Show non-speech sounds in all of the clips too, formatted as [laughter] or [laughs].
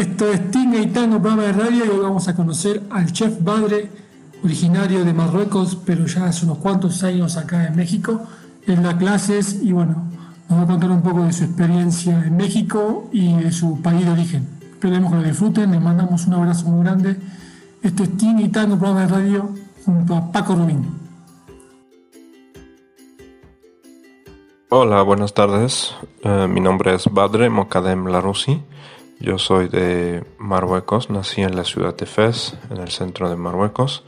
Esto es Tinga y Tango, programa de radio, y hoy vamos a conocer al chef Badre, originario de Marruecos, pero ya hace unos cuantos años acá en México. Él da clases y bueno, nos va a contar un poco de su experiencia en México y de su país de origen. Esperemos que lo disfruten, les mandamos un abrazo muy grande. Esto es Tinga y programa de radio, junto a Paco Rubín. Hola, buenas tardes. Eh, mi nombre es Badre Mokadem Larousi. Yo soy de Marruecos, nací en la ciudad de Fez, en el centro de Marruecos,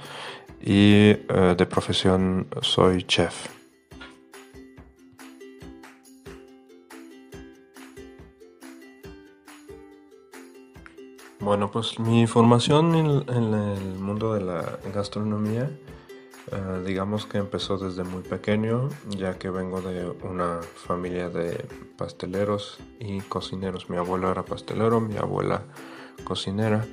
y eh, de profesión soy chef. Bueno, pues mi formación en, en el mundo de la gastronomía eh, digamos que empezó desde muy pequeño, ya que vengo de una familia de pasteleros y cocineros. Mi abuelo era pastelero, mi abuela cocinera.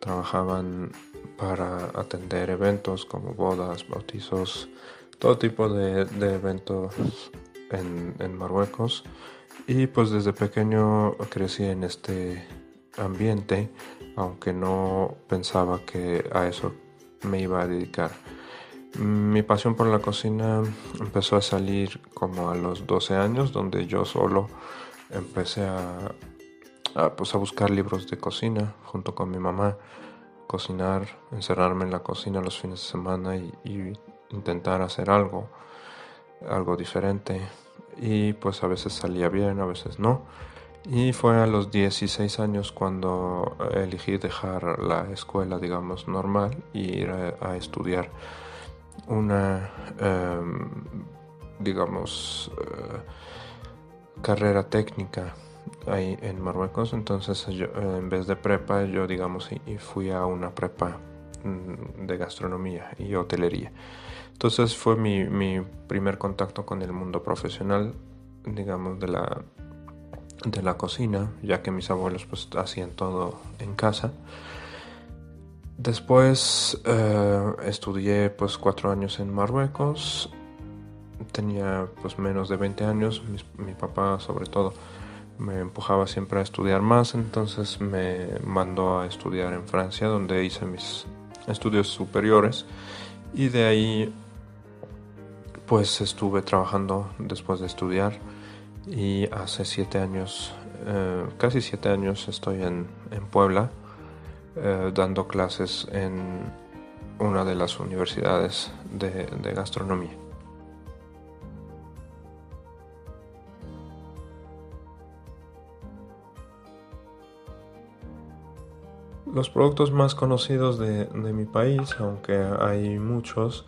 Trabajaban para atender eventos como bodas, bautizos, todo tipo de, eventos en, en Marruecos. Y pues desde pequeño crecí en este ambiente, aunque no pensaba que a eso me iba a dedicar. Mi pasión por la cocina empezó a salir como a los 12 años, donde yo solo empecé a, pues a buscar libros de cocina junto con mi mamá, cocinar, encerrarme en la cocina los fines de semana y, intentar hacer algo, algo diferente. Y pues a veces salía bien, a veces no. Y fue a los 16 años cuando elegí dejar la escuela, digamos, normal y ir a estudiar una, em, digamos, eh, carrera técnica ahí en Marruecos. Entonces, en vez de prepa, yo, digamos, y, fui a una prepa mm, de gastronomía y hotelería. Entonces fue mi, mi, primer contacto con el mundo profesional, digamos, de la, de la cocina, ya que mis abuelos pues hacían todo en casa. Después eh, estudié pues cuatro años en Marruecos. Tenía pues menos de 20 años. Mi, papá sobre todo me empujaba siempre a estudiar más. Entonces me mandó a estudiar en Francia donde hice mis estudios superiores. Y de ahí pues estuve trabajando después de estudiar. Y hace siete años, eh, casi siete años estoy en, en Puebla eh, dando clases en una de las universidades de, gastronomía. Los productos más conocidos de, mi país, aunque hay muchos,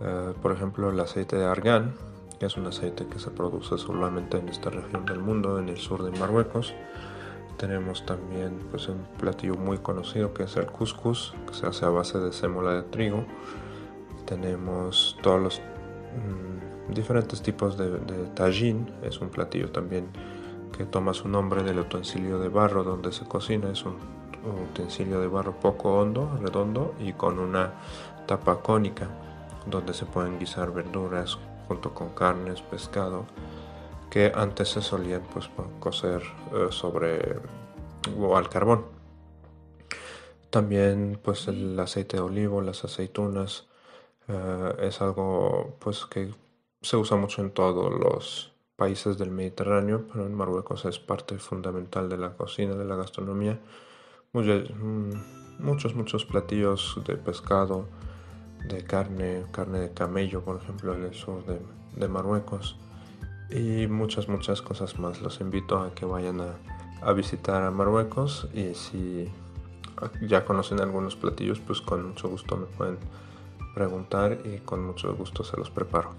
eh, por ejemplo el aceite de argán, que es un aceite que se produce solamente en esta región del mundo, en el sur de Marruecos, tenemos también pues, un platillo muy conocido que es el couscous, que se hace a base de sémola de trigo. Tenemos todos los mm, diferentes tipos de, de es un platillo también que toma su nombre del utensilio de barro donde se cocina. Es un, utensilio de barro poco hondo, redondo y con una tapa cónica donde se pueden guisar verduras junto con carnes, pescado que antes se solían pues, cocer eh, sobre o al carbón. También pues el aceite de olivo, las aceitunas eh, es algo pues que se usa mucho en todos los países del Mediterráneo, pero en Marruecos es parte fundamental de la cocina, de la gastronomía. Mm, muchos, muchos, platillos de pescado, de carne, carne de camello, por ejemplo, en el sur de Marruecos y muchas, muchas cosas más. Los invito a que vayan a, visitar a Marruecos y si ya conocen algunos platillos, pues con mucho gusto me pueden preguntar y con mucho gusto se los preparo.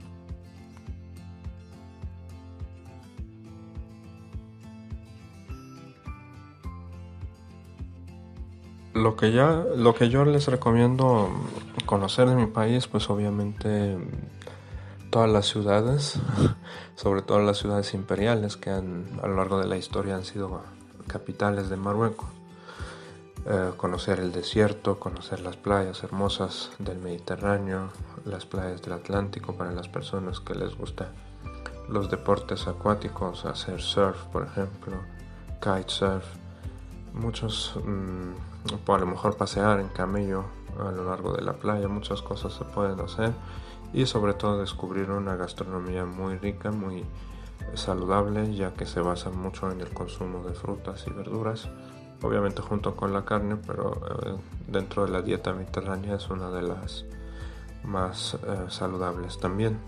Lo que, ya, lo que yo les recomiendo conocer de mi país, pues obviamente todas las ciudades, [laughs] sobre todo las ciudades imperiales que han, a lo largo de la historia han sido capitales de Marruecos. Eh, conocer el desierto, conocer las playas hermosas del Mediterráneo, las playas del Atlántico para las personas que les gusta los deportes acuáticos, hacer surf, por ejemplo, kitesurf, muchos, mm, a lo mejor pasear en camello a lo largo de la playa, muchas cosas se pueden hacer y sobre todo descubrir una gastronomía muy rica, muy saludable, ya que se basa mucho en el consumo de frutas y verduras, obviamente junto con la carne, pero eh, dentro de la dieta mediterránea es una de las más eh, saludables también.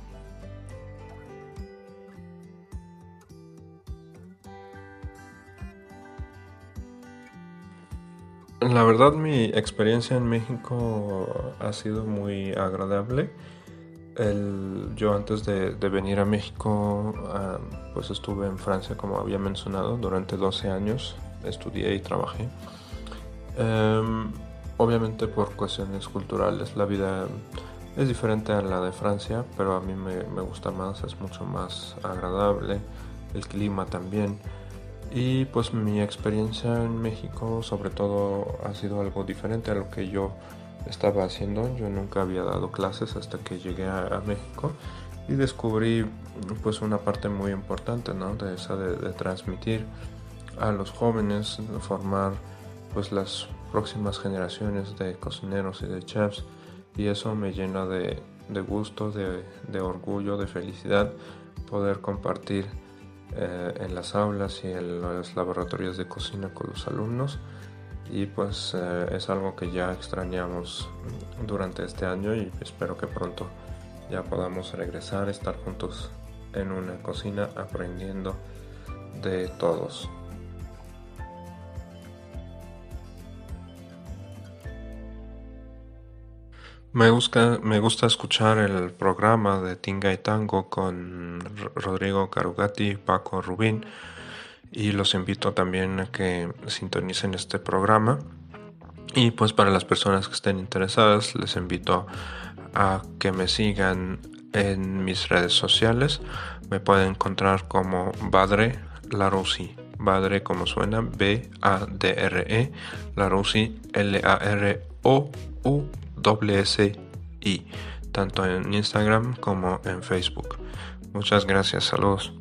La verdad mi experiencia en México ha sido muy agradable. Yo antes de, venir a México ah, pues estuve en Francia como había mencionado durante 12 años, estudié y trabajé. Em, obviamente por cuestiones culturales la vida es diferente a la de Francia, pero a mí me, me gusta más, es mucho más agradable, el clima también. Y pues mi experiencia en México sobre todo ha sido algo diferente a lo que yo estaba haciendo. Yo nunca había dado clases hasta que llegué a, México y descubrí pues una parte muy importante ¿no? de esa de, transmitir a los jóvenes, formar pues las próximas generaciones de cocineros y de chefs y eso me llena de, gusto, de, de orgullo, de felicidad poder compartir eh, en las aulas y en los laboratorios de cocina con los alumnos y pues eh, es algo que ya extrañamos durante este año y espero que pronto ya podamos regresar, estar juntos en una cocina aprendiendo de todos. Me gusta, me gusta escuchar el programa de Tinga y Tango con Rodrigo Carugati y Paco Rubín y los invito también a que sintonicen este programa. Y pues para las personas que estén interesadas les invito a que me sigan en mis redes sociales. Me pueden encontrar como Badre Larusi. Badre como suena, B-A-D-R-E, Larusi, L-A-R-O-U WSI, tanto en Instagram como en Facebook. Muchas gracias, saludos.